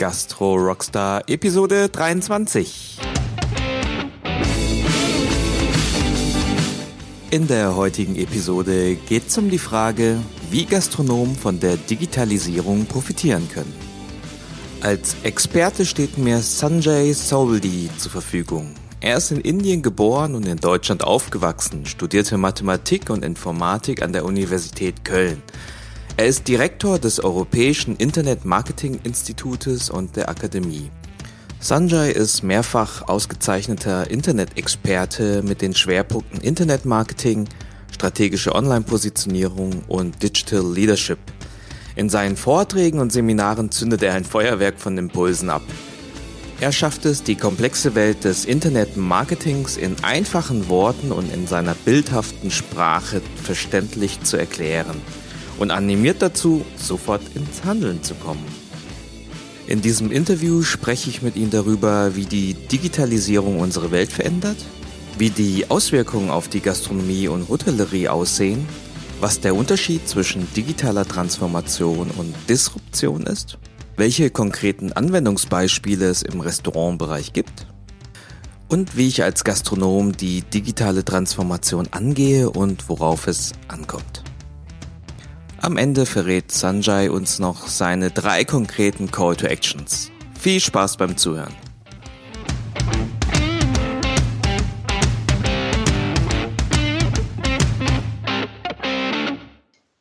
Gastro Rockstar Episode 23. In der heutigen Episode geht es um die Frage, wie Gastronomen von der Digitalisierung profitieren können. Als Experte steht mir Sanjay Souldi zur Verfügung. Er ist in Indien geboren und in Deutschland aufgewachsen, studierte Mathematik und Informatik an der Universität Köln. Er ist Direktor des Europäischen Internet Marketing Institutes und der Akademie. Sanjay ist mehrfach ausgezeichneter Internet-Experte mit den Schwerpunkten Internetmarketing, strategische Online-Positionierung und Digital Leadership. In seinen Vorträgen und Seminaren zündet er ein Feuerwerk von Impulsen ab. Er schafft es, die komplexe Welt des Internet-Marketings in einfachen Worten und in seiner bildhaften Sprache verständlich zu erklären und animiert dazu, sofort ins Handeln zu kommen. In diesem Interview spreche ich mit ihm darüber, wie die Digitalisierung unsere Welt verändert, wie die Auswirkungen auf die Gastronomie und Hotellerie aussehen, was der Unterschied zwischen digitaler Transformation und Disruption ist, welche konkreten Anwendungsbeispiele es im Restaurantbereich gibt und wie ich als Gastronom die digitale Transformation angehe und worauf es ankommt. Am Ende verrät Sanjay uns noch seine drei konkreten Call to Actions. Viel Spaß beim Zuhören.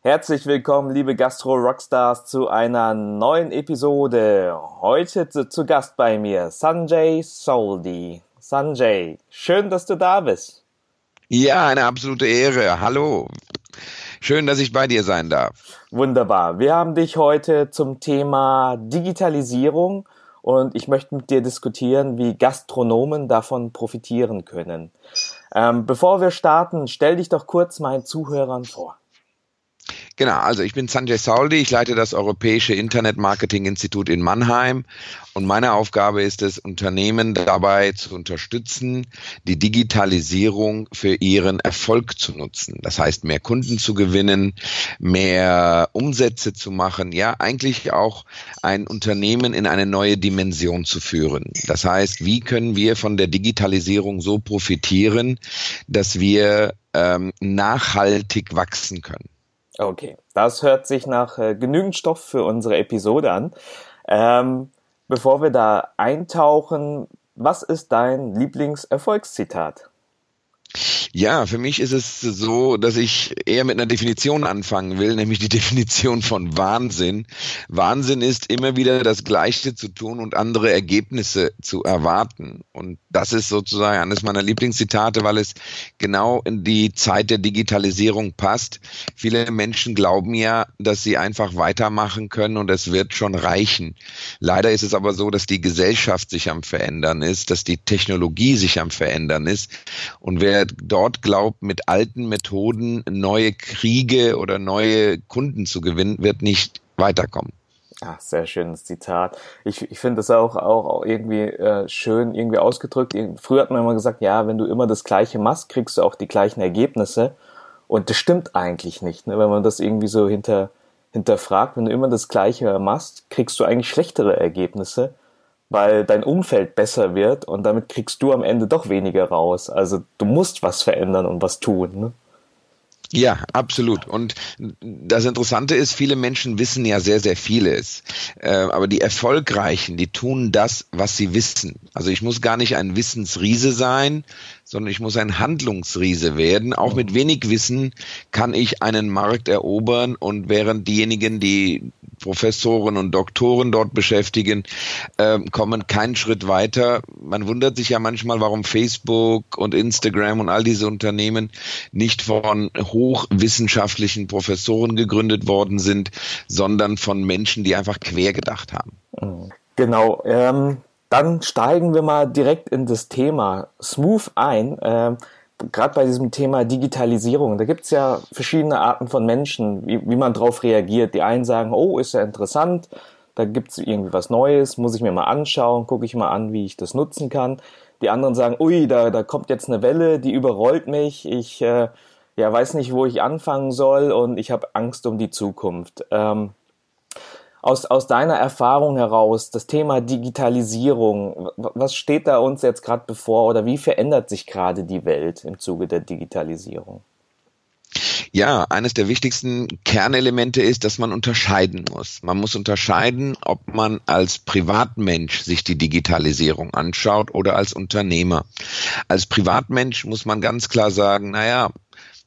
Herzlich willkommen, liebe Gastro-Rockstars, zu einer neuen Episode. Heute zu, zu Gast bei mir Sanjay Soldi. Sanjay, schön, dass du da bist. Ja, eine absolute Ehre. Hallo. Schön, dass ich bei dir sein darf. Wunderbar. Wir haben dich heute zum Thema Digitalisierung und ich möchte mit dir diskutieren, wie Gastronomen davon profitieren können. Ähm, bevor wir starten, stell dich doch kurz meinen Zuhörern vor. Genau, also ich bin Sanjay Sauldi, ich leite das Europäische Internet Marketing Institut in Mannheim und meine Aufgabe ist es, Unternehmen dabei zu unterstützen, die Digitalisierung für ihren Erfolg zu nutzen. Das heißt, mehr Kunden zu gewinnen, mehr Umsätze zu machen, ja, eigentlich auch ein Unternehmen in eine neue Dimension zu führen. Das heißt, wie können wir von der Digitalisierung so profitieren, dass wir ähm, nachhaltig wachsen können? Okay, das hört sich nach äh, genügend Stoff für unsere Episode an. Ähm, bevor wir da eintauchen, was ist dein Lieblingserfolgszitat? Ja, für mich ist es so, dass ich eher mit einer Definition anfangen will, nämlich die Definition von Wahnsinn. Wahnsinn ist immer wieder das Gleiche zu tun und andere Ergebnisse zu erwarten. Und das ist sozusagen eines meiner Lieblingszitate, weil es genau in die Zeit der Digitalisierung passt. Viele Menschen glauben ja, dass sie einfach weitermachen können und es wird schon reichen. Leider ist es aber so, dass die Gesellschaft sich am Verändern ist, dass die Technologie sich am Verändern ist. Und wer dort glaubt, mit alten Methoden neue Kriege oder neue Kunden zu gewinnen, wird nicht weiterkommen. Ach, sehr schönes Zitat. Ich, ich finde das auch, auch irgendwie äh, schön irgendwie ausgedrückt. Früher hat man immer gesagt, ja, wenn du immer das Gleiche machst, kriegst du auch die gleichen Ergebnisse. Und das stimmt eigentlich nicht, ne? wenn man das irgendwie so hinter, hinterfragt. Wenn du immer das Gleiche machst, kriegst du eigentlich schlechtere Ergebnisse weil dein Umfeld besser wird und damit kriegst du am Ende doch weniger raus. Also du musst was verändern und was tun. Ne? Ja, absolut. Und das Interessante ist, viele Menschen wissen ja sehr, sehr vieles. Äh, aber die Erfolgreichen, die tun das, was sie wissen. Also ich muss gar nicht ein Wissensriese sein, sondern ich muss ein Handlungsriese werden. Auch mit wenig Wissen kann ich einen Markt erobern und während diejenigen, die Professoren und Doktoren dort beschäftigen, äh, kommen keinen Schritt weiter. Man wundert sich ja manchmal, warum Facebook und Instagram und all diese Unternehmen nicht von hochwissenschaftlichen Professoren gegründet worden sind, sondern von Menschen, die einfach quer gedacht haben. Genau. Ähm, dann steigen wir mal direkt in das Thema Smooth ein. Ähm, Gerade bei diesem Thema Digitalisierung, da gibt es ja verschiedene Arten von Menschen, wie, wie man darauf reagiert. Die einen sagen, oh, ist ja interessant, da gibt es irgendwie was Neues, muss ich mir mal anschauen, gucke ich mal an, wie ich das nutzen kann. Die anderen sagen, ui, da, da kommt jetzt eine Welle, die überrollt mich, ich äh, ja, weiß nicht, wo ich anfangen soll und ich habe Angst um die Zukunft. Ähm, aus, aus deiner Erfahrung heraus, das Thema Digitalisierung, was steht da uns jetzt gerade bevor oder wie verändert sich gerade die Welt im Zuge der Digitalisierung? Ja, eines der wichtigsten Kernelemente ist, dass man unterscheiden muss. Man muss unterscheiden, ob man als Privatmensch sich die Digitalisierung anschaut oder als Unternehmer. Als Privatmensch muss man ganz klar sagen, naja,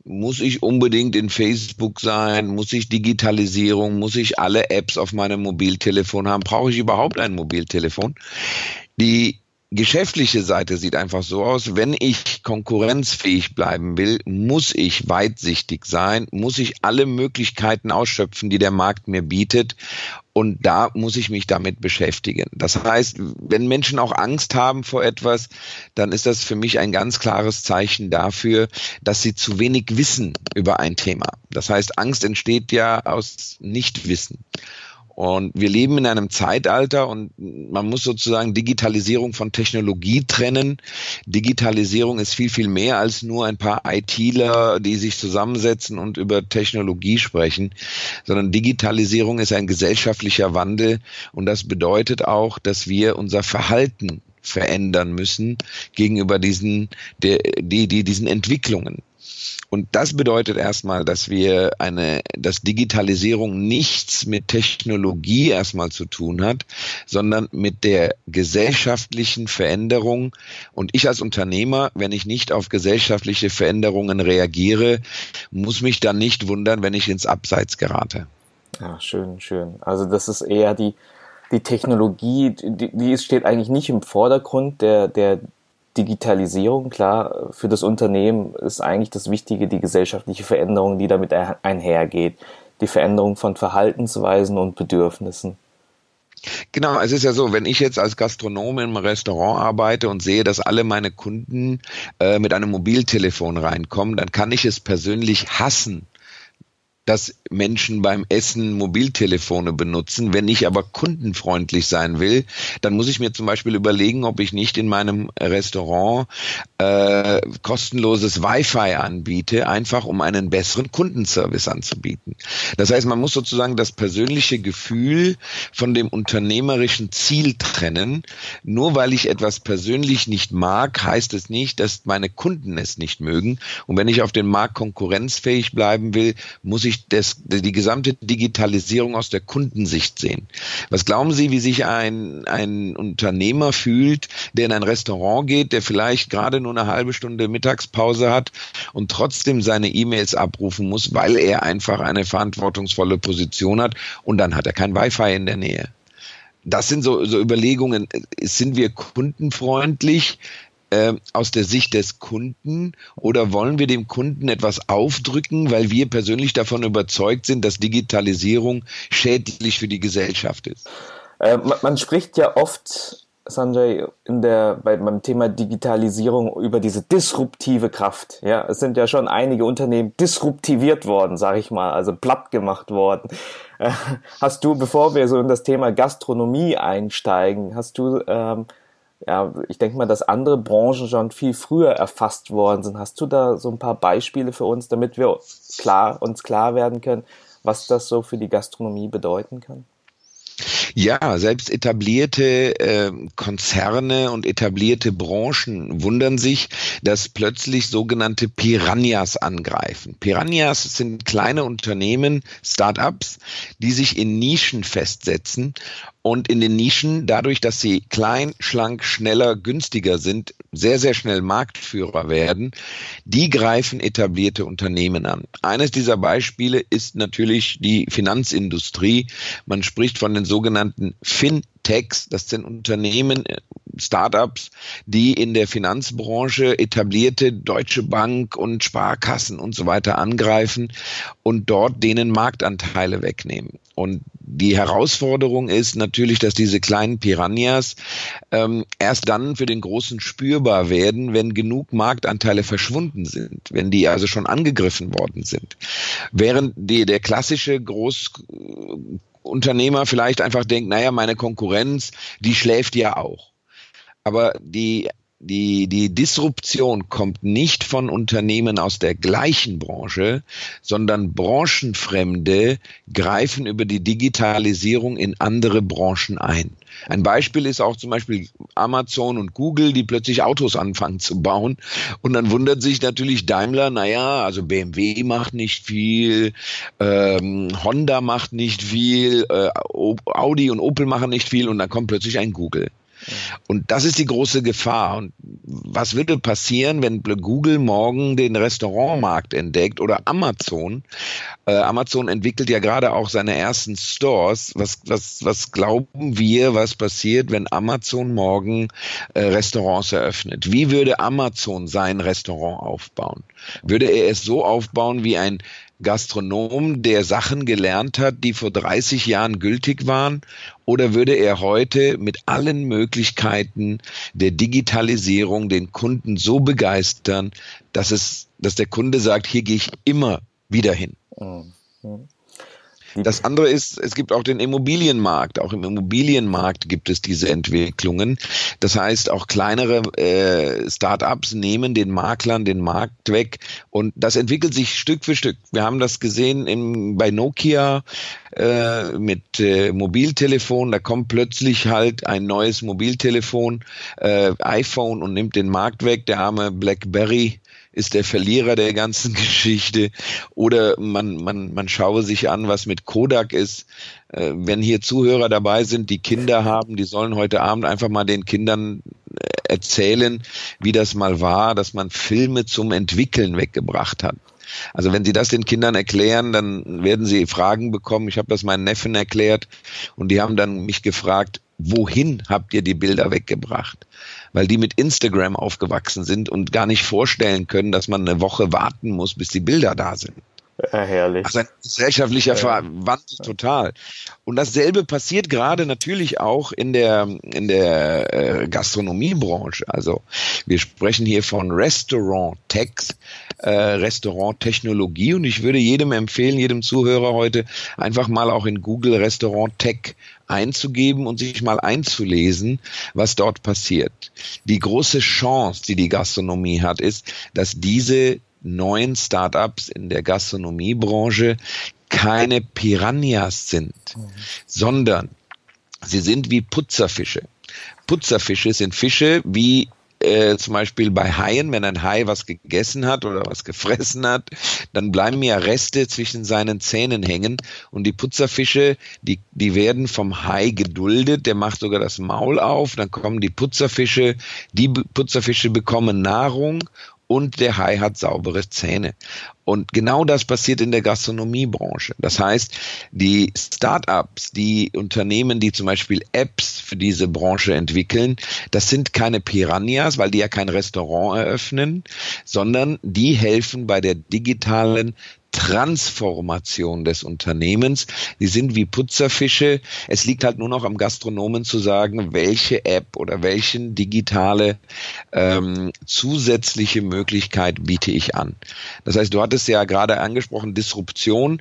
muss ich unbedingt in Facebook sein? Muss ich Digitalisierung? Muss ich alle Apps auf meinem Mobiltelefon haben? Brauche ich überhaupt ein Mobiltelefon? Die geschäftliche Seite sieht einfach so aus, wenn ich konkurrenzfähig bleiben will, muss ich weitsichtig sein, muss ich alle Möglichkeiten ausschöpfen, die der Markt mir bietet. Und da muss ich mich damit beschäftigen. Das heißt, wenn Menschen auch Angst haben vor etwas, dann ist das für mich ein ganz klares Zeichen dafür, dass sie zu wenig wissen über ein Thema. Das heißt, Angst entsteht ja aus Nichtwissen. Und wir leben in einem Zeitalter und man muss sozusagen Digitalisierung von Technologie trennen. Digitalisierung ist viel, viel mehr als nur ein paar ITler, die sich zusammensetzen und über Technologie sprechen, sondern Digitalisierung ist ein gesellschaftlicher Wandel und das bedeutet auch, dass wir unser Verhalten verändern müssen gegenüber diesen, die, die, diesen Entwicklungen. Und das bedeutet erstmal, dass wir eine, dass Digitalisierung nichts mit Technologie erstmal zu tun hat, sondern mit der gesellschaftlichen Veränderung. Und ich als Unternehmer, wenn ich nicht auf gesellschaftliche Veränderungen reagiere, muss mich dann nicht wundern, wenn ich ins Abseits gerate. Ja, schön, schön. Also das ist eher die, die Technologie, die, die steht eigentlich nicht im Vordergrund der, der Digitalisierung, klar, für das Unternehmen ist eigentlich das Wichtige die gesellschaftliche Veränderung, die damit einhergeht. Die Veränderung von Verhaltensweisen und Bedürfnissen. Genau, es ist ja so, wenn ich jetzt als Gastronom im Restaurant arbeite und sehe, dass alle meine Kunden äh, mit einem Mobiltelefon reinkommen, dann kann ich es persönlich hassen, dass Menschen beim Essen Mobiltelefone benutzen. Wenn ich aber kundenfreundlich sein will, dann muss ich mir zum Beispiel überlegen, ob ich nicht in meinem Restaurant äh, kostenloses Wi-Fi anbiete, einfach um einen besseren Kundenservice anzubieten. Das heißt, man muss sozusagen das persönliche Gefühl von dem unternehmerischen Ziel trennen. Nur weil ich etwas persönlich nicht mag, heißt es nicht, dass meine Kunden es nicht mögen. Und wenn ich auf dem Markt konkurrenzfähig bleiben will, muss ich ich das, die gesamte Digitalisierung aus der Kundensicht sehen. Was glauben Sie, wie sich ein, ein Unternehmer fühlt, der in ein Restaurant geht, der vielleicht gerade nur eine halbe Stunde Mittagspause hat und trotzdem seine E-Mails abrufen muss, weil er einfach eine verantwortungsvolle Position hat und dann hat er kein Wi-Fi in der Nähe das sind so, so Überlegungen. Sind wir kundenfreundlich? Äh, aus der Sicht des Kunden oder wollen wir dem Kunden etwas aufdrücken, weil wir persönlich davon überzeugt sind, dass Digitalisierung schädlich für die Gesellschaft ist? Äh, man, man, spricht ja oft, Sanjay, in der, bei, beim Thema Digitalisierung über diese disruptive Kraft. Ja, es sind ja schon einige Unternehmen disruptiviert worden, sage ich mal, also platt gemacht worden. Äh, hast du, bevor wir so in das Thema Gastronomie einsteigen, hast du ähm, ja, ich denke mal, dass andere Branchen schon viel früher erfasst worden sind. Hast du da so ein paar Beispiele für uns, damit wir klar, uns klar werden können, was das so für die Gastronomie bedeuten kann? Ja, selbst etablierte äh, Konzerne und etablierte Branchen wundern sich, dass plötzlich sogenannte Piranhas angreifen. Piranhas sind kleine Unternehmen, Startups, die sich in Nischen festsetzen und in den Nischen, dadurch, dass sie klein, schlank, schneller, günstiger sind, sehr, sehr schnell Marktführer werden, die greifen etablierte Unternehmen an. Eines dieser Beispiele ist natürlich die Finanzindustrie. Man spricht von den sogenannten Fintechs, das sind Unternehmen, äh, Startups, die in der Finanzbranche etablierte Deutsche Bank und Sparkassen und so weiter angreifen und dort denen Marktanteile wegnehmen. Und die Herausforderung ist natürlich, dass diese kleinen Piranhas ähm, erst dann für den Großen spürbar werden, wenn genug Marktanteile verschwunden sind, wenn die also schon angegriffen worden sind. Während die, der klassische Großunternehmer vielleicht einfach denkt, naja, meine Konkurrenz, die schläft ja auch. Aber die die, die Disruption kommt nicht von Unternehmen aus der gleichen Branche, sondern Branchenfremde greifen über die Digitalisierung in andere Branchen ein. Ein Beispiel ist auch zum Beispiel Amazon und Google, die plötzlich Autos anfangen zu bauen. Und dann wundert sich natürlich Daimler, naja, also BMW macht nicht viel, ähm, Honda macht nicht viel, äh, Audi und Opel machen nicht viel und dann kommt plötzlich ein Google. Und das ist die große Gefahr. Und was würde passieren, wenn Google morgen den Restaurantmarkt entdeckt oder Amazon? Äh, Amazon entwickelt ja gerade auch seine ersten Stores. Was, was, was glauben wir, was passiert, wenn Amazon morgen äh, Restaurants eröffnet? Wie würde Amazon sein Restaurant aufbauen? Würde er es so aufbauen wie ein Gastronom, der Sachen gelernt hat, die vor 30 Jahren gültig waren? Oder würde er heute mit allen Möglichkeiten der Digitalisierung den Kunden so begeistern, dass es, dass der Kunde sagt, hier gehe ich immer wieder hin? Mhm. Das andere ist, es gibt auch den Immobilienmarkt. Auch im Immobilienmarkt gibt es diese Entwicklungen. Das heißt, auch kleinere äh, Start-ups nehmen den Maklern den Markt weg und das entwickelt sich Stück für Stück. Wir haben das gesehen im, bei Nokia äh, mit äh, Mobiltelefon. Da kommt plötzlich halt ein neues Mobiltelefon, äh, iPhone und nimmt den Markt weg. Der arme BlackBerry ist der Verlierer der ganzen Geschichte. Oder man, man, man schaue sich an, was mit Kodak ist. Äh, wenn hier Zuhörer dabei sind, die Kinder haben, die sollen heute Abend einfach mal den Kindern äh, erzählen, wie das mal war, dass man Filme zum Entwickeln weggebracht hat. Also wenn Sie das den Kindern erklären, dann werden Sie Fragen bekommen. Ich habe das meinen Neffen erklärt und die haben dann mich gefragt, wohin habt ihr die Bilder weggebracht? Weil die mit Instagram aufgewachsen sind und gar nicht vorstellen können, dass man eine Woche warten muss, bis die Bilder da sind. Ja, herrlich. Also ein gesellschaftlicher ja. Wandel total. Und dasselbe passiert gerade natürlich auch in der, in der äh, Gastronomiebranche. Also wir sprechen hier von Restaurant Techs, äh, Restaurant Technologie und ich würde jedem empfehlen, jedem Zuhörer heute einfach mal auch in Google Restaurant Tech einzugeben und sich mal einzulesen, was dort passiert. Die große Chance, die die Gastronomie hat, ist, dass diese neuen Startups in der Gastronomiebranche keine Piranhas sind, mhm. sondern sie sind wie Putzerfische. Putzerfische sind Fische wie äh, zum Beispiel bei Haien, wenn ein Hai was gegessen hat oder was gefressen hat, dann bleiben ja Reste zwischen seinen Zähnen hängen und die Putzerfische, die, die werden vom Hai geduldet, der macht sogar das Maul auf, dann kommen die Putzerfische, die Putzerfische bekommen Nahrung und der Hai hat saubere Zähne. Und genau das passiert in der Gastronomiebranche. Das heißt, die Startups, die Unternehmen, die zum Beispiel Apps für diese Branche entwickeln, das sind keine Piranhas, weil die ja kein Restaurant eröffnen, sondern die helfen bei der digitalen Transformation des Unternehmens. Die sind wie Putzerfische. Es liegt halt nur noch am Gastronomen zu sagen, welche App oder welchen digitale ähm, zusätzliche Möglichkeit biete ich an. Das heißt, du hattest ja gerade angesprochen, Disruption.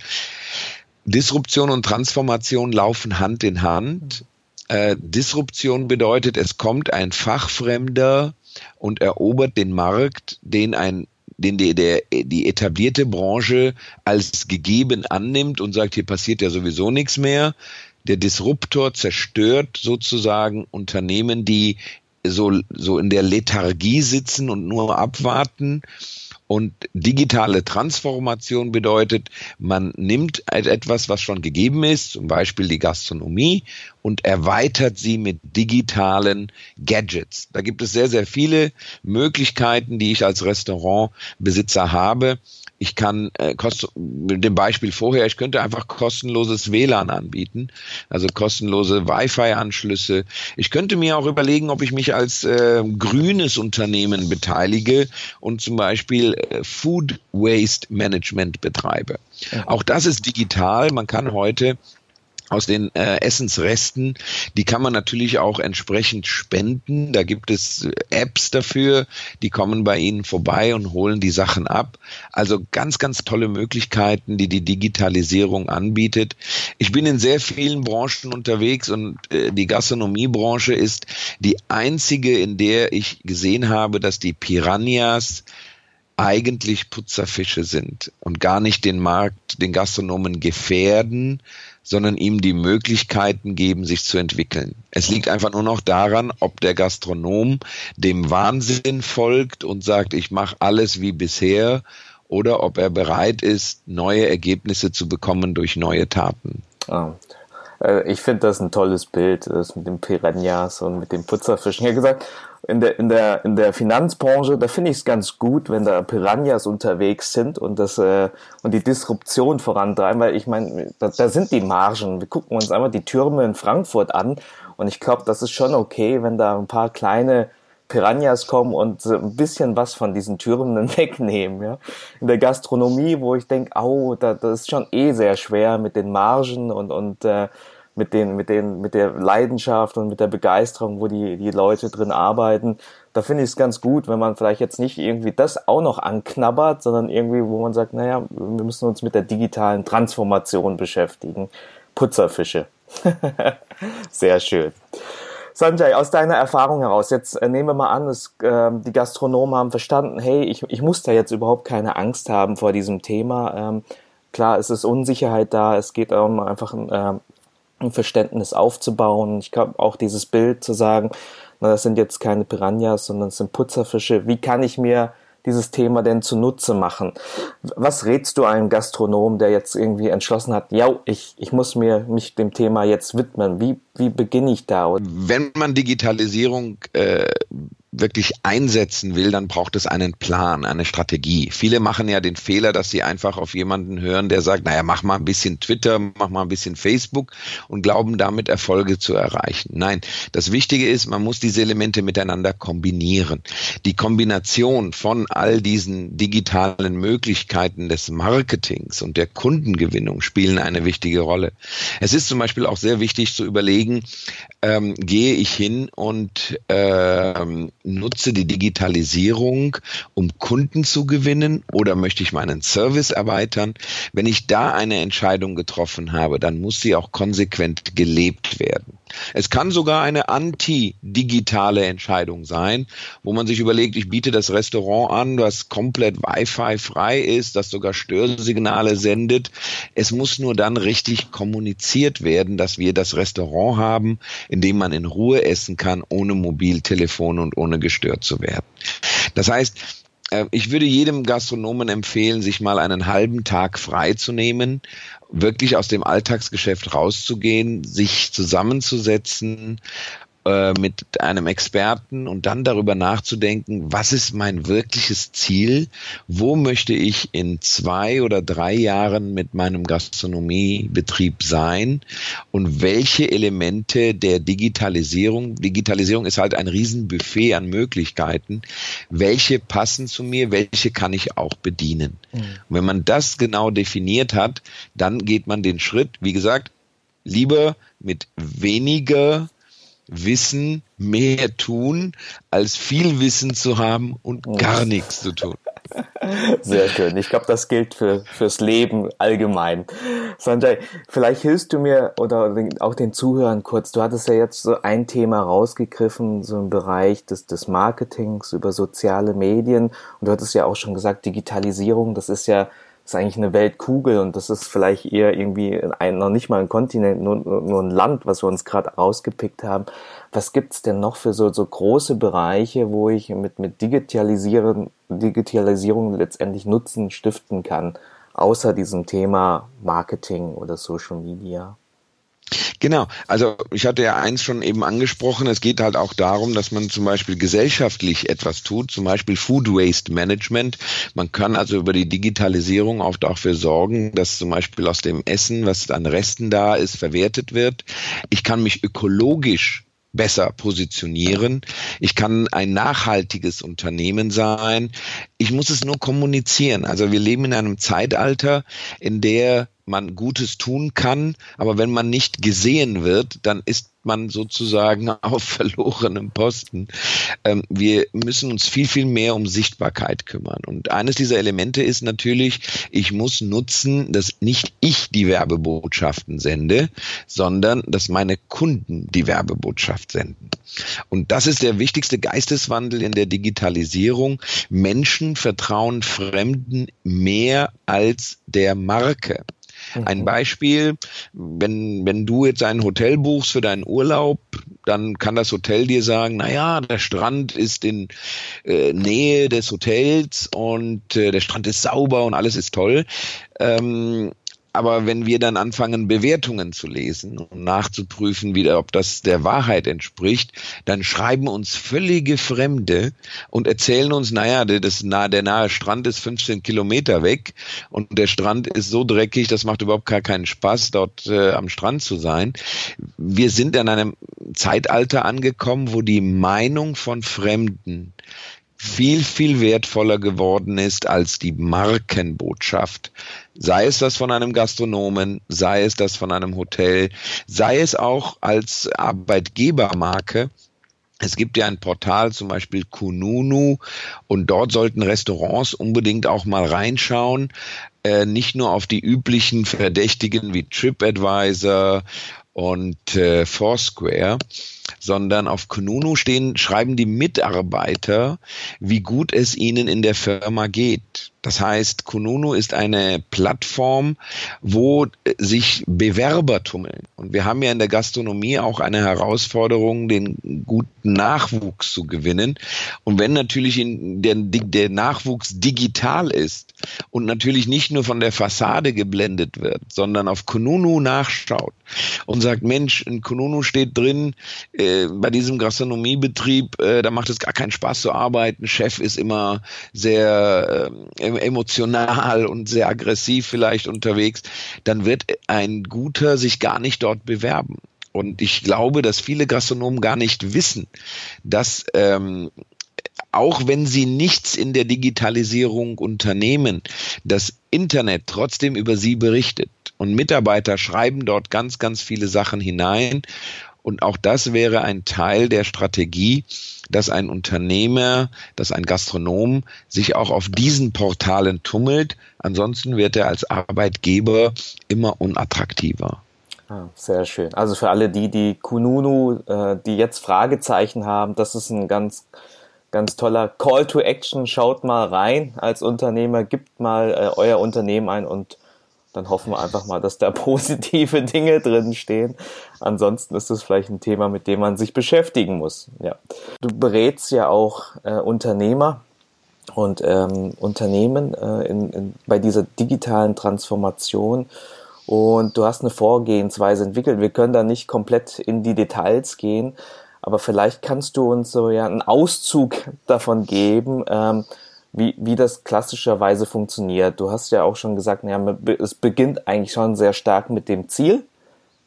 Disruption und Transformation laufen Hand in Hand. Äh, Disruption bedeutet, es kommt ein Fachfremder und erobert den Markt, den ein den die, der, die etablierte Branche als gegeben annimmt und sagt, hier passiert ja sowieso nichts mehr. Der Disruptor zerstört sozusagen Unternehmen, die so, so in der Lethargie sitzen und nur abwarten und digitale Transformation bedeutet, man nimmt etwas, was schon gegeben ist, zum Beispiel die Gastronomie, und erweitert sie mit digitalen Gadgets. Da gibt es sehr, sehr viele Möglichkeiten, die ich als Restaurantbesitzer habe ich kann äh, kost mit dem Beispiel vorher, ich könnte einfach kostenloses WLAN anbieten, also kostenlose Wi-Fi-Anschlüsse. Ich könnte mir auch überlegen, ob ich mich als äh, grünes Unternehmen beteilige und zum Beispiel äh, Food Waste Management betreibe. Ja. Auch das ist digital. Man kann heute aus den äh, Essensresten. Die kann man natürlich auch entsprechend spenden. Da gibt es äh, Apps dafür, die kommen bei Ihnen vorbei und holen die Sachen ab. Also ganz, ganz tolle Möglichkeiten, die die Digitalisierung anbietet. Ich bin in sehr vielen Branchen unterwegs und äh, die Gastronomiebranche ist die einzige, in der ich gesehen habe, dass die Piranhas eigentlich Putzerfische sind und gar nicht den Markt, den Gastronomen gefährden, sondern ihm die Möglichkeiten geben, sich zu entwickeln. Es liegt einfach nur noch daran, ob der Gastronom dem Wahnsinn folgt und sagt, ich mache alles wie bisher, oder ob er bereit ist, neue Ergebnisse zu bekommen durch neue Taten. Ah. Ich finde das ein tolles Bild, das mit den Piranhas und mit den Putzerfischen. Habe gesagt, in der, in der, in der Finanzbranche, da finde ich es ganz gut, wenn da Piranhas unterwegs sind und das äh, und die Disruption vorantreiben, weil ich meine, da, da sind die Margen. Wir gucken uns einmal die Türme in Frankfurt an und ich glaube, das ist schon okay, wenn da ein paar kleine Piranhas kommen und ein bisschen was von diesen Türmen wegnehmen. Ja? In der Gastronomie, wo ich denke, oh, da, das ist schon eh sehr schwer mit den Margen und, und äh, mit den, mit den, mit der Leidenschaft und mit der Begeisterung, wo die, die Leute drin arbeiten. Da finde ich es ganz gut, wenn man vielleicht jetzt nicht irgendwie das auch noch anknabbert, sondern irgendwie, wo man sagt, naja, wir müssen uns mit der digitalen Transformation beschäftigen. Putzerfische. Sehr schön. Sanjay, aus deiner Erfahrung heraus, jetzt äh, nehmen wir mal an, dass, äh, die Gastronomen haben verstanden, hey, ich, ich muss da jetzt überhaupt keine Angst haben vor diesem Thema. Ähm, klar, es ist Unsicherheit da, es geht um einfach äh, ein Verständnis aufzubauen. Ich glaube auch dieses Bild zu sagen, na, das sind jetzt keine Piranhas, sondern es sind Putzerfische. Wie kann ich mir dieses Thema denn zunutze machen? Was rätst du einem Gastronom, der jetzt irgendwie entschlossen hat, ja, ich, ich muss mir mich dem Thema jetzt widmen? Wie, wie beginne ich da? Wenn man Digitalisierung äh, wirklich einsetzen will, dann braucht es einen Plan, eine Strategie. Viele machen ja den Fehler, dass sie einfach auf jemanden hören, der sagt, naja, mach mal ein bisschen Twitter, mach mal ein bisschen Facebook und glauben damit Erfolge zu erreichen. Nein, das Wichtige ist, man muss diese Elemente miteinander kombinieren. Die Kombination von all diesen digitalen Möglichkeiten des Marketings und der Kundengewinnung spielen eine wichtige Rolle. Es ist zum Beispiel auch sehr wichtig zu überlegen, ähm, gehe ich hin und ähm, nutze die Digitalisierung, um Kunden zu gewinnen oder möchte ich meinen Service erweitern? Wenn ich da eine Entscheidung getroffen habe, dann muss sie auch konsequent gelebt werden. Es kann sogar eine anti-digitale Entscheidung sein, wo man sich überlegt, ich biete das Restaurant an, was komplett Wi-Fi frei ist, das sogar Störsignale sendet. Es muss nur dann richtig kommuniziert werden, dass wir das Restaurant haben, in dem man in Ruhe essen kann, ohne Mobiltelefon und ohne gestört zu werden. Das heißt, äh, ich würde jedem Gastronomen empfehlen, sich mal einen halben Tag frei zu nehmen wirklich aus dem Alltagsgeschäft rauszugehen, sich zusammenzusetzen, äh, mit einem Experten und dann darüber nachzudenken, was ist mein wirkliches Ziel? Wo möchte ich in zwei oder drei Jahren mit meinem Gastronomiebetrieb sein? Und welche Elemente der Digitalisierung, Digitalisierung ist halt ein Riesenbuffet an Möglichkeiten, welche passen zu mir, welche kann ich auch bedienen? Mhm. Wenn man das genau definiert hat, dann geht man den Schritt, wie gesagt, lieber mit weniger Wissen mehr tun, als viel Wissen zu haben und gar nichts zu tun. Sehr schön. Ich glaube, das gilt für, fürs Leben allgemein. Sanjay, vielleicht hilfst du mir oder auch den Zuhörern kurz. Du hattest ja jetzt so ein Thema rausgegriffen, so im Bereich des, des Marketings über soziale Medien. Und du hattest ja auch schon gesagt, Digitalisierung, das ist ja ist eigentlich eine Weltkugel und das ist vielleicht eher irgendwie ein, noch nicht mal ein Kontinent, nur, nur ein Land, was wir uns gerade rausgepickt haben. Was gibt's denn noch für so, so große Bereiche, wo ich mit, mit Digitalisieren, Digitalisierung letztendlich Nutzen stiften kann, außer diesem Thema Marketing oder Social Media? Genau, also ich hatte ja eins schon eben angesprochen, es geht halt auch darum, dass man zum Beispiel gesellschaftlich etwas tut, zum Beispiel Food Waste Management. Man kann also über die Digitalisierung auch dafür sorgen, dass zum Beispiel aus dem Essen, was an Resten da ist, verwertet wird. Ich kann mich ökologisch besser positionieren. Ich kann ein nachhaltiges Unternehmen sein. Ich muss es nur kommunizieren. Also wir leben in einem Zeitalter, in der man Gutes tun kann, aber wenn man nicht gesehen wird, dann ist man sozusagen auf verlorenem Posten. Ähm, wir müssen uns viel, viel mehr um Sichtbarkeit kümmern. Und eines dieser Elemente ist natürlich, ich muss nutzen, dass nicht ich die Werbebotschaften sende, sondern dass meine Kunden die Werbebotschaft senden. Und das ist der wichtigste Geisteswandel in der Digitalisierung. Menschen vertrauen Fremden mehr als der Marke. Ein mhm. Beispiel, wenn, wenn du jetzt ein Hotel buchst für deinen Urlaub, dann kann das Hotel dir sagen, naja, der Strand ist in äh, Nähe des Hotels und äh, der Strand ist sauber und alles ist toll. Ähm, aber wenn wir dann anfangen, Bewertungen zu lesen und nachzuprüfen, wieder, ob das der Wahrheit entspricht, dann schreiben uns völlige Fremde und erzählen uns, naja, das nahe, der nahe Strand ist 15 Kilometer weg und der Strand ist so dreckig, das macht überhaupt gar keinen Spaß, dort äh, am Strand zu sein. Wir sind in einem Zeitalter angekommen, wo die Meinung von Fremden viel, viel wertvoller geworden ist als die Markenbotschaft. Sei es das von einem Gastronomen, sei es das von einem Hotel, sei es auch als Arbeitgebermarke. Es gibt ja ein Portal, zum Beispiel Kununu, und dort sollten Restaurants unbedingt auch mal reinschauen, äh, nicht nur auf die üblichen Verdächtigen wie TripAdvisor und äh, Foursquare, sondern auf Kununu stehen, schreiben die Mitarbeiter, wie gut es ihnen in der Firma geht. Das heißt, Kununu ist eine Plattform, wo sich Bewerber tummeln. Und wir haben ja in der Gastronomie auch eine Herausforderung, den guten Nachwuchs zu gewinnen. Und wenn natürlich der, der Nachwuchs digital ist und natürlich nicht nur von der Fassade geblendet wird, sondern auf Kununu nachschaut und sagt, Mensch, in Kununu steht drin, äh, bei diesem Gastronomiebetrieb, äh, da macht es gar keinen Spaß zu arbeiten. Chef ist immer sehr äh, emotional und sehr aggressiv vielleicht unterwegs, dann wird ein Guter sich gar nicht dort bewerben. Und ich glaube, dass viele Gastronomen gar nicht wissen, dass ähm, auch wenn sie nichts in der Digitalisierung unternehmen, das Internet trotzdem über sie berichtet. Und Mitarbeiter schreiben dort ganz, ganz viele Sachen hinein. Und auch das wäre ein Teil der Strategie, dass ein Unternehmer, dass ein Gastronom sich auch auf diesen Portalen tummelt. Ansonsten wird er als Arbeitgeber immer unattraktiver. Ah, sehr schön. Also für alle die, die Kununu, äh, die jetzt Fragezeichen haben, das ist ein ganz, ganz toller Call to Action. Schaut mal rein als Unternehmer, gibt mal äh, euer Unternehmen ein und dann hoffen wir einfach mal, dass da positive Dinge drin stehen. Ansonsten ist das vielleicht ein Thema, mit dem man sich beschäftigen muss. Ja. Du berätst ja auch äh, Unternehmer und ähm, Unternehmen äh, in, in, bei dieser digitalen Transformation. Und du hast eine Vorgehensweise entwickelt. Wir können da nicht komplett in die Details gehen, aber vielleicht kannst du uns so ja einen Auszug davon geben, ähm, wie, wie das klassischerweise funktioniert. Du hast ja auch schon gesagt, ja, es beginnt eigentlich schon sehr stark mit dem Ziel,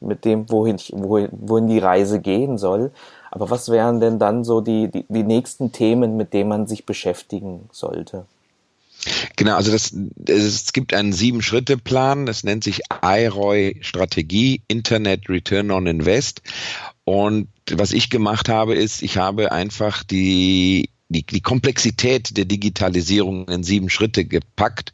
mit dem, wohin, wohin, wohin die Reise gehen soll. Aber was wären denn dann so die, die, die nächsten Themen, mit denen man sich beschäftigen sollte? Genau, also das, es gibt einen Sieben-Schritte-Plan, das nennt sich IROI Strategie, Internet Return on Invest. Und was ich gemacht habe, ist, ich habe einfach die die, die Komplexität der Digitalisierung in sieben Schritte gepackt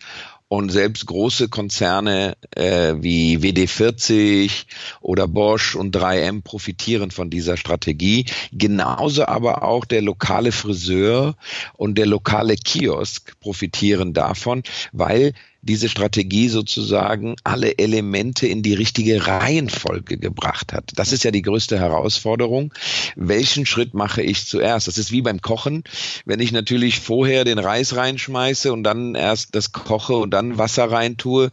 und selbst große Konzerne äh, wie WD40 oder Bosch und 3M profitieren von dieser Strategie. Genauso aber auch der lokale Friseur und der lokale Kiosk profitieren davon, weil diese Strategie sozusagen alle Elemente in die richtige Reihenfolge gebracht hat. Das ist ja die größte Herausforderung. Welchen Schritt mache ich zuerst? Das ist wie beim Kochen. Wenn ich natürlich vorher den Reis reinschmeiße und dann erst das koche und dann Wasser reintue,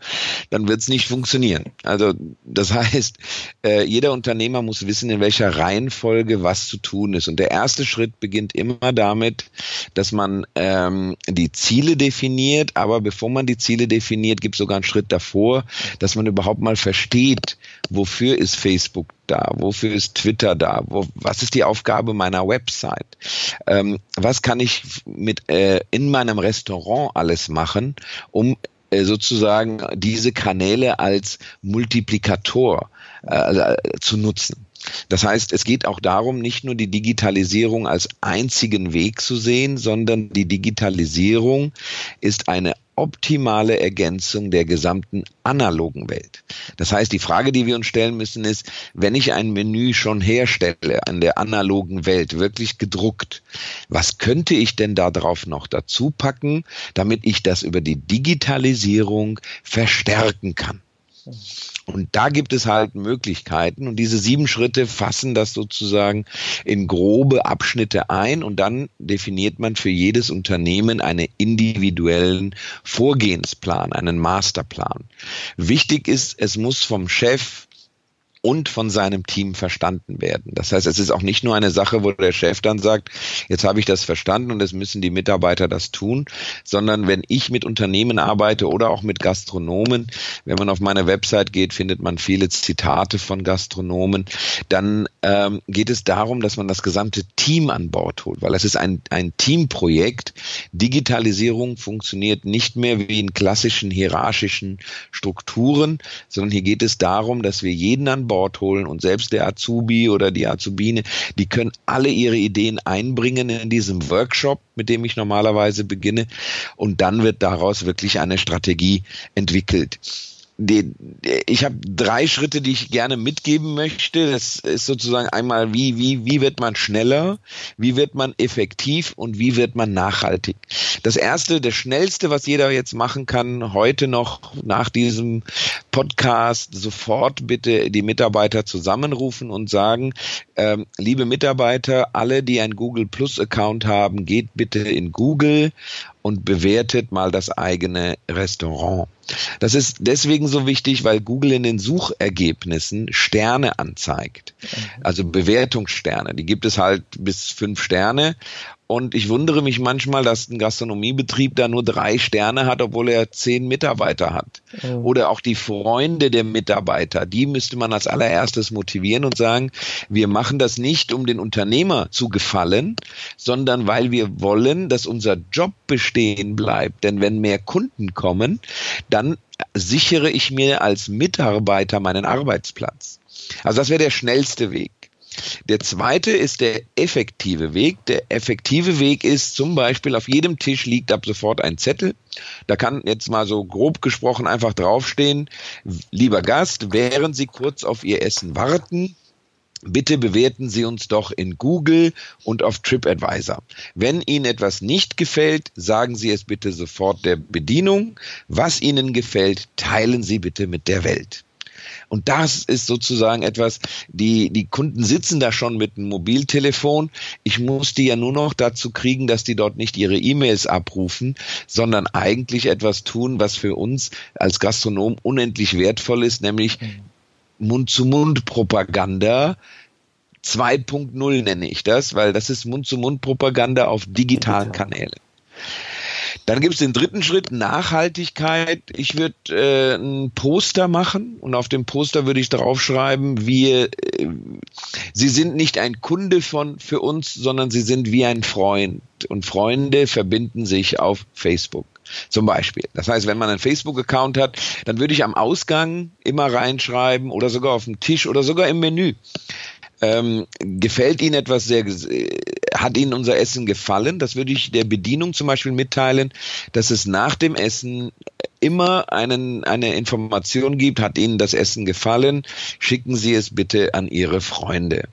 dann wird es nicht funktionieren. Also das heißt, äh, jeder Unternehmer muss wissen, in welcher Reihenfolge was zu tun ist. Und der erste Schritt beginnt immer damit, dass man ähm, die Ziele definiert, aber bevor man die Ziele definiert, definiert, gibt sogar einen Schritt davor, dass man überhaupt mal versteht, wofür ist Facebook da, wofür ist Twitter da, wo, was ist die Aufgabe meiner Website, ähm, was kann ich mit äh, in meinem Restaurant alles machen, um äh, sozusagen diese Kanäle als Multiplikator äh, also, äh, zu nutzen. Das heißt, es geht auch darum, nicht nur die Digitalisierung als einzigen Weg zu sehen, sondern die Digitalisierung ist eine optimale Ergänzung der gesamten analogen Welt. Das heißt, die Frage, die wir uns stellen müssen, ist, wenn ich ein Menü schon herstelle an der analogen Welt, wirklich gedruckt, was könnte ich denn darauf noch dazu packen, damit ich das über die Digitalisierung verstärken kann? Und da gibt es halt Möglichkeiten und diese sieben Schritte fassen das sozusagen in grobe Abschnitte ein und dann definiert man für jedes Unternehmen einen individuellen Vorgehensplan, einen Masterplan. Wichtig ist, es muss vom Chef und von seinem Team verstanden werden. Das heißt, es ist auch nicht nur eine Sache, wo der Chef dann sagt, jetzt habe ich das verstanden und es müssen die Mitarbeiter das tun, sondern wenn ich mit Unternehmen arbeite oder auch mit Gastronomen, wenn man auf meine Website geht, findet man viele Zitate von Gastronomen, dann ähm, geht es darum, dass man das gesamte Team an Bord holt, weil es ist ein, ein Teamprojekt. Digitalisierung funktioniert nicht mehr wie in klassischen hierarchischen Strukturen, sondern hier geht es darum, dass wir jeden an Bord holen und selbst der Azubi oder die Azubine, die können alle ihre Ideen einbringen in diesem Workshop, mit dem ich normalerweise beginne und dann wird daraus wirklich eine Strategie entwickelt die, ich habe drei Schritte, die ich gerne mitgeben möchte. Das ist sozusagen einmal, wie, wie, wie wird man schneller, wie wird man effektiv und wie wird man nachhaltig. Das erste, das schnellste, was jeder jetzt machen kann, heute noch nach diesem Podcast, sofort bitte die Mitarbeiter zusammenrufen und sagen, ähm, liebe Mitarbeiter, alle, die ein Google Plus Account haben, geht bitte in Google und bewertet mal das eigene Restaurant. Das ist deswegen so wichtig, weil Google in den Suchergebnissen Sterne anzeigt. Also Bewertungssterne. Die gibt es halt bis fünf Sterne. Und ich wundere mich manchmal, dass ein Gastronomiebetrieb da nur drei Sterne hat, obwohl er zehn Mitarbeiter hat. Oh. Oder auch die Freunde der Mitarbeiter, die müsste man als allererstes motivieren und sagen, wir machen das nicht, um den Unternehmer zu gefallen, sondern weil wir wollen, dass unser Job bestehen bleibt. Denn wenn mehr Kunden kommen, dann sichere ich mir als Mitarbeiter meinen Arbeitsplatz. Also das wäre der schnellste Weg. Der zweite ist der effektive Weg. Der effektive Weg ist zum Beispiel, auf jedem Tisch liegt ab sofort ein Zettel. Da kann jetzt mal so grob gesprochen einfach draufstehen, lieber Gast, während Sie kurz auf Ihr Essen warten, Bitte bewerten Sie uns doch in Google und auf TripAdvisor. Wenn Ihnen etwas nicht gefällt, sagen Sie es bitte sofort der Bedienung. Was Ihnen gefällt, teilen Sie bitte mit der Welt. Und das ist sozusagen etwas, die, die Kunden sitzen da schon mit einem Mobiltelefon. Ich muss die ja nur noch dazu kriegen, dass die dort nicht ihre E-Mails abrufen, sondern eigentlich etwas tun, was für uns als Gastronom unendlich wertvoll ist, nämlich Mund-zu-Mund-Propaganda 2.0 nenne ich das, weil das ist Mund-zu-Mund-Propaganda auf digitalen Digital. Kanälen. Dann gibt es den dritten Schritt, Nachhaltigkeit. Ich würde äh, ein Poster machen und auf dem Poster würde ich draufschreiben, wir, äh, Sie sind nicht ein Kunde von für uns, sondern Sie sind wie ein Freund. Und Freunde verbinden sich auf Facebook. Zum Beispiel. Das heißt, wenn man einen Facebook-Account hat, dann würde ich am Ausgang immer reinschreiben oder sogar auf dem Tisch oder sogar im Menü. Ähm, gefällt Ihnen etwas sehr, hat Ihnen unser Essen gefallen? Das würde ich der Bedienung zum Beispiel mitteilen, dass es nach dem Essen immer einen, eine Information gibt, hat Ihnen das Essen gefallen? Schicken Sie es bitte an Ihre Freunde.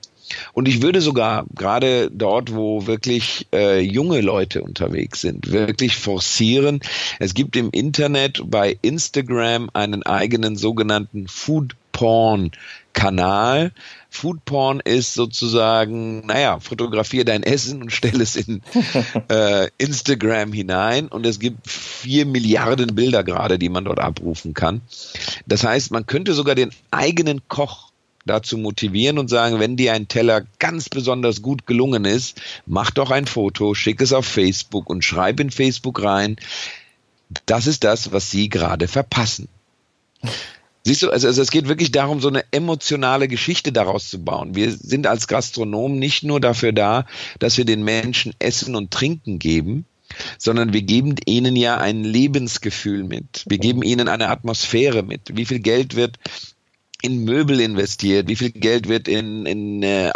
Und ich würde sogar gerade dort, wo wirklich äh, junge Leute unterwegs sind, wirklich forcieren. Es gibt im Internet bei Instagram einen eigenen sogenannten Food Porn Kanal. Food Porn ist sozusagen, naja, fotografiere dein Essen und stell es in äh, Instagram hinein und es gibt vier Milliarden Bilder gerade, die man dort abrufen kann. Das heißt, man könnte sogar den eigenen Koch dazu motivieren und sagen, wenn dir ein Teller ganz besonders gut gelungen ist, mach doch ein Foto, schick es auf Facebook und schreib in Facebook rein, das ist das, was Sie gerade verpassen. Siehst du, also, also es geht wirklich darum, so eine emotionale Geschichte daraus zu bauen. Wir sind als Gastronomen nicht nur dafür da, dass wir den Menschen Essen und Trinken geben, sondern wir geben ihnen ja ein Lebensgefühl mit. Wir geben ihnen eine Atmosphäre mit. Wie viel Geld wird in Möbel investiert, wie viel Geld wird in, in, äh,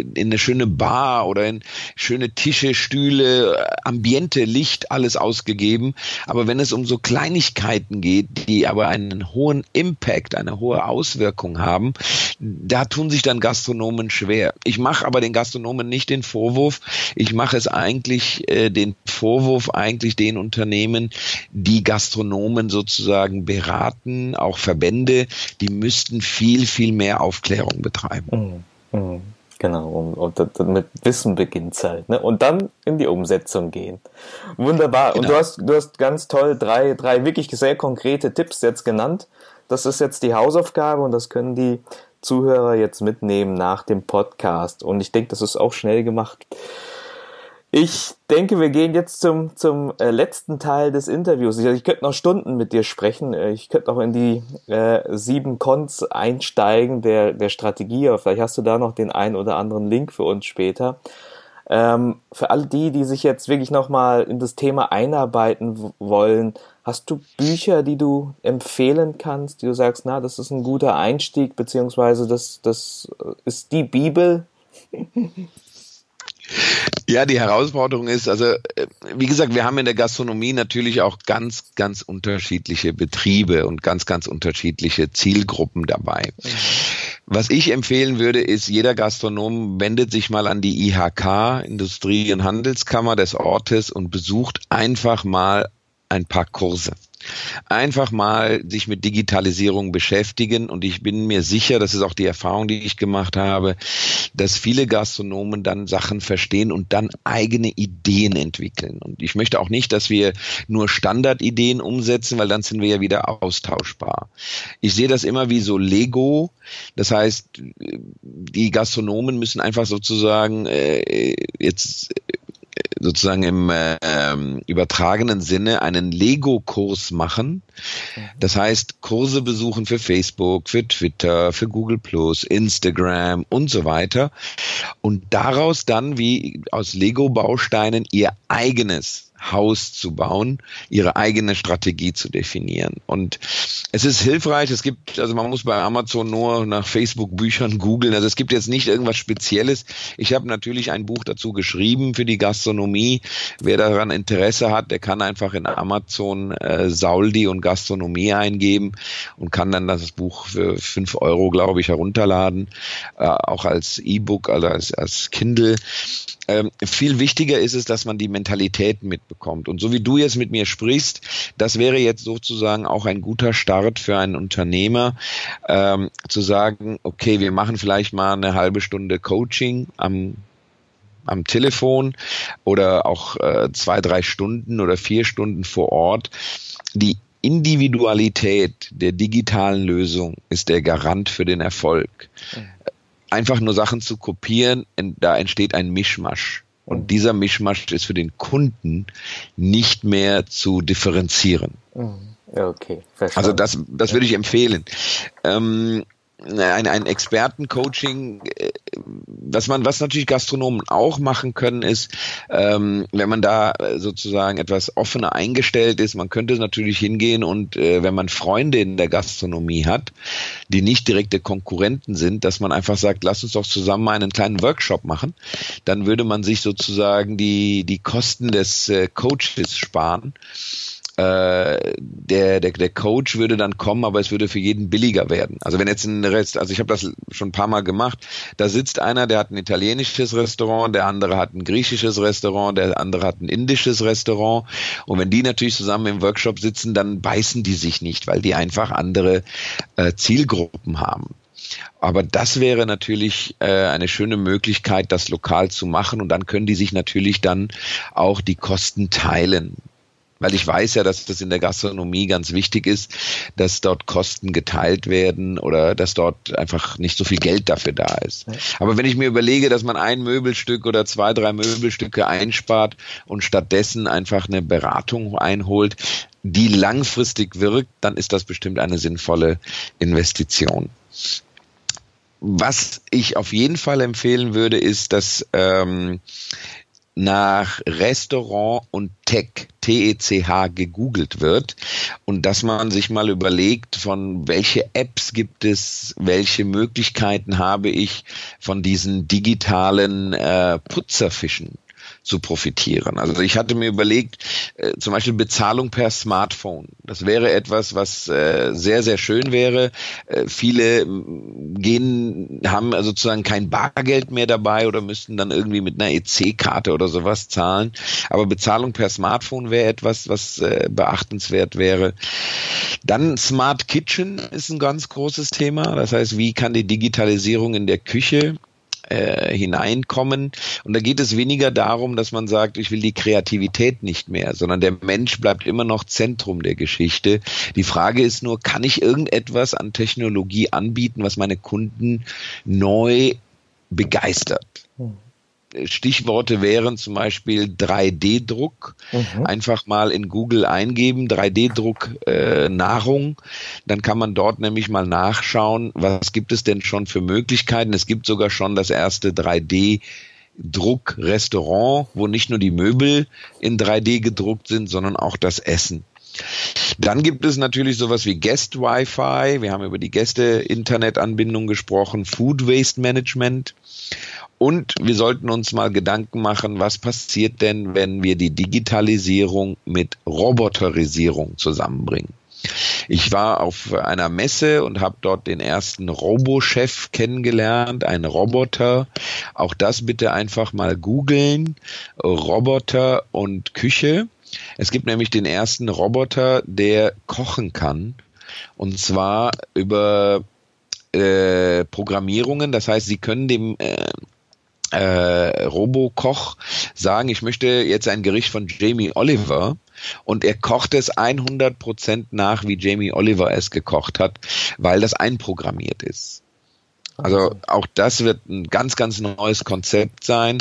in eine schöne Bar oder in schöne Tische, Stühle, Ambiente, Licht, alles ausgegeben. Aber wenn es um so Kleinigkeiten geht, die aber einen hohen Impact, eine hohe Auswirkung haben, da tun sich dann Gastronomen schwer. Ich mache aber den Gastronomen nicht den Vorwurf, ich mache es eigentlich, äh, den Vorwurf eigentlich den Unternehmen, die Gastronomen sozusagen beraten, auch Verbände, die müssten viel, viel mehr Aufklärung betreiben. Mhm. Mhm. Genau, und, und, mit Wissen beginnt es halt. Ne? Und dann in die Umsetzung gehen. Wunderbar. Genau. Und du hast, du hast ganz toll drei, drei wirklich sehr konkrete Tipps jetzt genannt. Das ist jetzt die Hausaufgabe und das können die Zuhörer jetzt mitnehmen nach dem Podcast. Und ich denke, das ist auch schnell gemacht. Ich denke, wir gehen jetzt zum, zum äh, letzten Teil des Interviews. Ich, ich könnte noch Stunden mit dir sprechen. Äh, ich könnte noch in die äh, sieben Cons einsteigen der, der Strategie. Vielleicht hast du da noch den ein oder anderen Link für uns später. Ähm, für alle die, die sich jetzt wirklich nochmal in das Thema einarbeiten wollen, hast du Bücher, die du empfehlen kannst, die du sagst, na, das ist ein guter Einstieg, beziehungsweise das, das ist die Bibel? Ja, die Herausforderung ist, also äh, wie gesagt, wir haben in der Gastronomie natürlich auch ganz, ganz unterschiedliche Betriebe und ganz, ganz unterschiedliche Zielgruppen dabei. Was ich empfehlen würde, ist, jeder Gastronom wendet sich mal an die IHK, Industrie- und Handelskammer des Ortes und besucht einfach mal ein paar Kurse einfach mal sich mit Digitalisierung beschäftigen. Und ich bin mir sicher, das ist auch die Erfahrung, die ich gemacht habe, dass viele Gastronomen dann Sachen verstehen und dann eigene Ideen entwickeln. Und ich möchte auch nicht, dass wir nur Standardideen umsetzen, weil dann sind wir ja wieder austauschbar. Ich sehe das immer wie so Lego. Das heißt, die Gastronomen müssen einfach sozusagen äh, jetzt sozusagen im äh, übertragenen Sinne einen Lego-Kurs machen. Das heißt, Kurse besuchen für Facebook, für Twitter, für Google Plus, Instagram und so weiter. Und daraus dann wie aus Lego-Bausteinen ihr eigenes Haus zu bauen, ihre eigene Strategie zu definieren. Und es ist hilfreich, es gibt, also man muss bei Amazon nur nach Facebook-Büchern googeln, also es gibt jetzt nicht irgendwas Spezielles. Ich habe natürlich ein Buch dazu geschrieben für die Gastronomie. Wer daran Interesse hat, der kann einfach in Amazon äh, Sauldi und Gastronomie eingeben und kann dann das Buch für fünf Euro, glaube ich, herunterladen, äh, auch als E-Book, also als, als Kindle. Ähm, viel wichtiger ist es, dass man die Mentalität mitbekommt. Und so wie du jetzt mit mir sprichst, das wäre jetzt sozusagen auch ein guter Start für einen Unternehmer, ähm, zu sagen, okay, wir machen vielleicht mal eine halbe Stunde Coaching am am Telefon oder auch äh, zwei, drei Stunden oder vier Stunden vor Ort. Die Individualität der digitalen Lösung ist der Garant für den Erfolg. Einfach nur Sachen zu kopieren, da entsteht ein Mischmasch. Und dieser Mischmasch ist für den Kunden nicht mehr zu differenzieren. Mhm. Okay, verstanden. Also das, das würde ich empfehlen. Ähm, ein, ein Expertencoaching, äh, was man, was natürlich Gastronomen auch machen können, ist, ähm, wenn man da sozusagen etwas offener eingestellt ist, man könnte natürlich hingehen und äh, wenn man Freunde in der Gastronomie hat, die nicht direkte Konkurrenten sind, dass man einfach sagt, lass uns doch zusammen einen kleinen Workshop machen, dann würde man sich sozusagen die, die Kosten des äh, Coaches sparen äh, der, der, der Coach würde dann kommen, aber es würde für jeden billiger werden. Also wenn jetzt ein Rest, also ich habe das schon ein paar Mal gemacht, da sitzt einer, der hat ein italienisches Restaurant, der andere hat ein griechisches Restaurant, der andere hat ein indisches Restaurant und wenn die natürlich zusammen im Workshop sitzen, dann beißen die sich nicht, weil die einfach andere äh, Zielgruppen haben. Aber das wäre natürlich äh, eine schöne Möglichkeit, das lokal zu machen. Und dann können die sich natürlich dann auch die Kosten teilen weil ich weiß ja, dass das in der Gastronomie ganz wichtig ist, dass dort Kosten geteilt werden oder dass dort einfach nicht so viel Geld dafür da ist. Aber wenn ich mir überlege, dass man ein Möbelstück oder zwei, drei Möbelstücke einspart und stattdessen einfach eine Beratung einholt, die langfristig wirkt, dann ist das bestimmt eine sinnvolle Investition. Was ich auf jeden Fall empfehlen würde, ist, dass ähm, nach Restaurant und Tech, T-E-C-H, gegoogelt wird und dass man sich mal überlegt, von welche Apps gibt es, welche Möglichkeiten habe ich von diesen digitalen äh, Putzerfischen zu profitieren. Also ich hatte mir überlegt, äh, zum Beispiel Bezahlung per Smartphone. Das wäre etwas, was äh, sehr, sehr schön wäre. Äh, viele gehen, haben sozusagen kein Bargeld mehr dabei oder müssten dann irgendwie mit einer EC-Karte oder sowas zahlen. Aber Bezahlung per Smartphone wäre etwas, was äh, beachtenswert wäre. Dann Smart Kitchen ist ein ganz großes Thema. Das heißt, wie kann die Digitalisierung in der Küche äh, hineinkommen. Und da geht es weniger darum, dass man sagt, ich will die Kreativität nicht mehr, sondern der Mensch bleibt immer noch Zentrum der Geschichte. Die Frage ist nur, kann ich irgendetwas an Technologie anbieten, was meine Kunden neu begeistert? Stichworte wären zum Beispiel 3D-Druck. Mhm. Einfach mal in Google eingeben, 3D-Druck äh, Nahrung. Dann kann man dort nämlich mal nachschauen, was gibt es denn schon für Möglichkeiten. Es gibt sogar schon das erste 3D Druckrestaurant, wo nicht nur die Möbel in 3D gedruckt sind, sondern auch das Essen. Dann gibt es natürlich sowas wie Guest Wi-Fi. Wir haben über die Gäste-Internetanbindung gesprochen, Food Waste Management. Und wir sollten uns mal Gedanken machen, was passiert denn, wenn wir die Digitalisierung mit Roboterisierung zusammenbringen. Ich war auf einer Messe und habe dort den ersten Robochef kennengelernt, ein Roboter. Auch das bitte einfach mal googeln. Roboter und Küche. Es gibt nämlich den ersten Roboter, der kochen kann. Und zwar über äh, Programmierungen. Das heißt, Sie können dem äh, äh, Robokoch sagen, ich möchte jetzt ein Gericht von Jamie Oliver. Und er kocht es 100% nach, wie Jamie Oliver es gekocht hat, weil das einprogrammiert ist. Also auch das wird ein ganz, ganz neues Konzept sein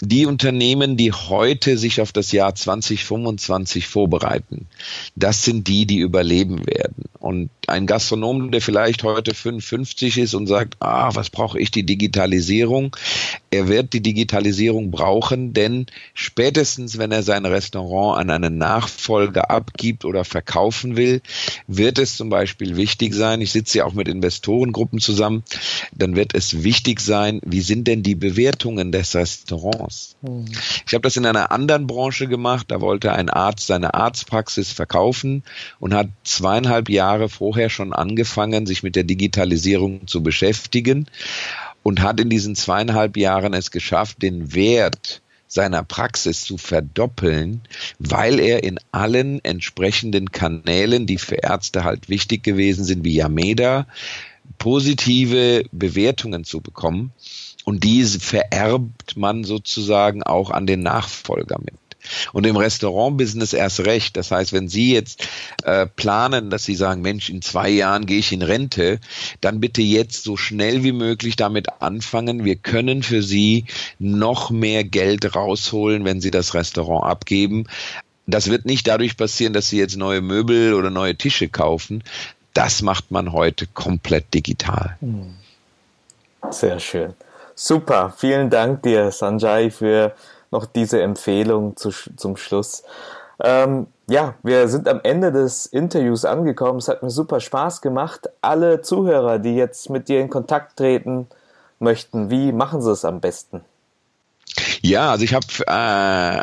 die Unternehmen, die heute sich auf das Jahr 2025 vorbereiten, das sind die, die überleben werden. Und ein Gastronom, der vielleicht heute 55 ist und sagt, ah, was brauche ich die Digitalisierung? Er wird die Digitalisierung brauchen, denn spätestens, wenn er sein Restaurant an einen Nachfolger abgibt oder verkaufen will, wird es zum Beispiel wichtig sein, ich sitze ja auch mit Investorengruppen zusammen, dann wird es wichtig sein, wie sind denn die Bewertungen des Restaurants? Hm. Ich habe das in einer anderen Branche gemacht, da wollte ein Arzt seine Arztpraxis verkaufen und hat zweieinhalb Jahre vorher schon angefangen, sich mit der Digitalisierung zu beschäftigen und hat in diesen zweieinhalb Jahren es geschafft, den Wert seiner Praxis zu verdoppeln, weil er in allen entsprechenden Kanälen, die für Ärzte halt wichtig gewesen sind, wie Yameda, positive Bewertungen zu bekommen. Und diese vererbt man sozusagen auch an den Nachfolger mit. Und im Restaurantbusiness erst recht. Das heißt, wenn Sie jetzt äh, planen, dass Sie sagen, Mensch, in zwei Jahren gehe ich in Rente, dann bitte jetzt so schnell wie möglich damit anfangen. Wir können für Sie noch mehr Geld rausholen, wenn Sie das Restaurant abgeben. Das wird nicht dadurch passieren, dass Sie jetzt neue Möbel oder neue Tische kaufen. Das macht man heute komplett digital. Hm. Sehr schön. Super. Vielen Dank dir, Sanjay, für noch diese Empfehlung zu, zum Schluss. Ähm, ja, wir sind am Ende des Interviews angekommen. Es hat mir super Spaß gemacht. Alle Zuhörer, die jetzt mit dir in Kontakt treten möchten, wie machen sie es am besten? Ja, also ich habe äh,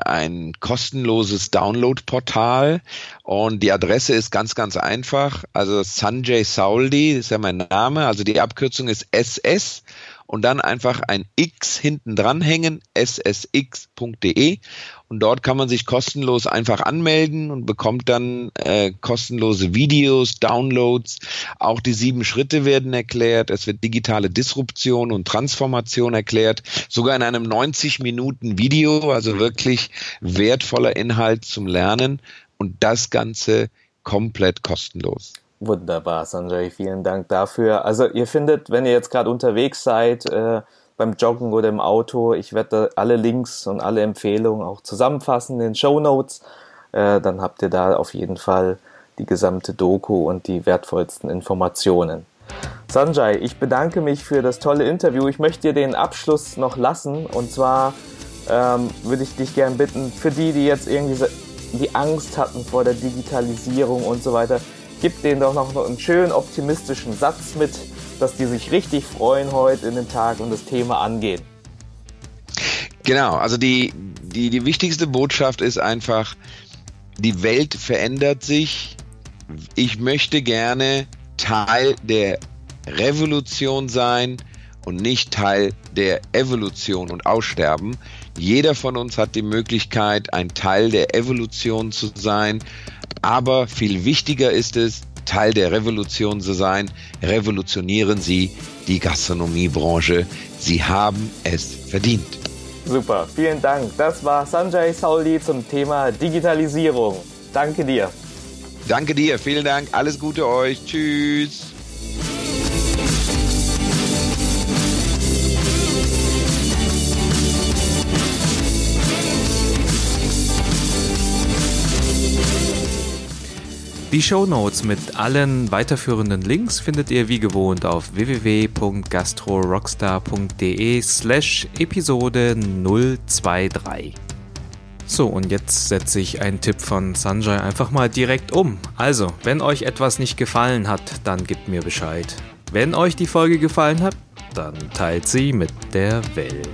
ein kostenloses Download-Portal und die Adresse ist ganz, ganz einfach. Also Sanjay Sauldi ist ja mein Name, also die Abkürzung ist SS und dann einfach ein X hinten dranhängen, ssx.de und dort kann man sich kostenlos einfach anmelden und bekommt dann äh, kostenlose Videos, Downloads. Auch die sieben Schritte werden erklärt. Es wird digitale Disruption und Transformation erklärt. Sogar in einem 90 Minuten Video, also wirklich wertvoller Inhalt zum Lernen und das Ganze komplett kostenlos. Wunderbar, Sanjay, vielen Dank dafür. Also ihr findet, wenn ihr jetzt gerade unterwegs seid, äh, beim Joggen oder im Auto, ich werde alle Links und alle Empfehlungen auch zusammenfassen in den Show Notes. Äh, dann habt ihr da auf jeden Fall die gesamte Doku und die wertvollsten Informationen. Sanjay, ich bedanke mich für das tolle Interview. Ich möchte dir den Abschluss noch lassen und zwar ähm, würde ich dich gerne bitten, für die, die jetzt irgendwie die Angst hatten vor der Digitalisierung und so weiter, gib denen doch noch einen schönen optimistischen Satz mit, dass die sich richtig freuen heute in den Tag und das Thema angehen. Genau, also die, die, die wichtigste Botschaft ist einfach, die Welt verändert sich. Ich möchte gerne Teil der Revolution sein und nicht Teil der Evolution und Aussterben. Jeder von uns hat die Möglichkeit, ein Teil der Evolution zu sein, aber viel wichtiger ist es, Teil der Revolution zu sein. Revolutionieren Sie die Gastronomiebranche. Sie haben es verdient. Super, vielen Dank. Das war Sanjay Sauli zum Thema Digitalisierung. Danke dir. Danke dir, vielen Dank. Alles Gute euch. Tschüss. Die Show Notes mit allen weiterführenden Links findet ihr wie gewohnt auf www.gastrorockstar.de slash Episode 023. So, und jetzt setze ich einen Tipp von Sanjay einfach mal direkt um. Also, wenn euch etwas nicht gefallen hat, dann gebt mir Bescheid. Wenn euch die Folge gefallen hat, dann teilt sie mit der Welt.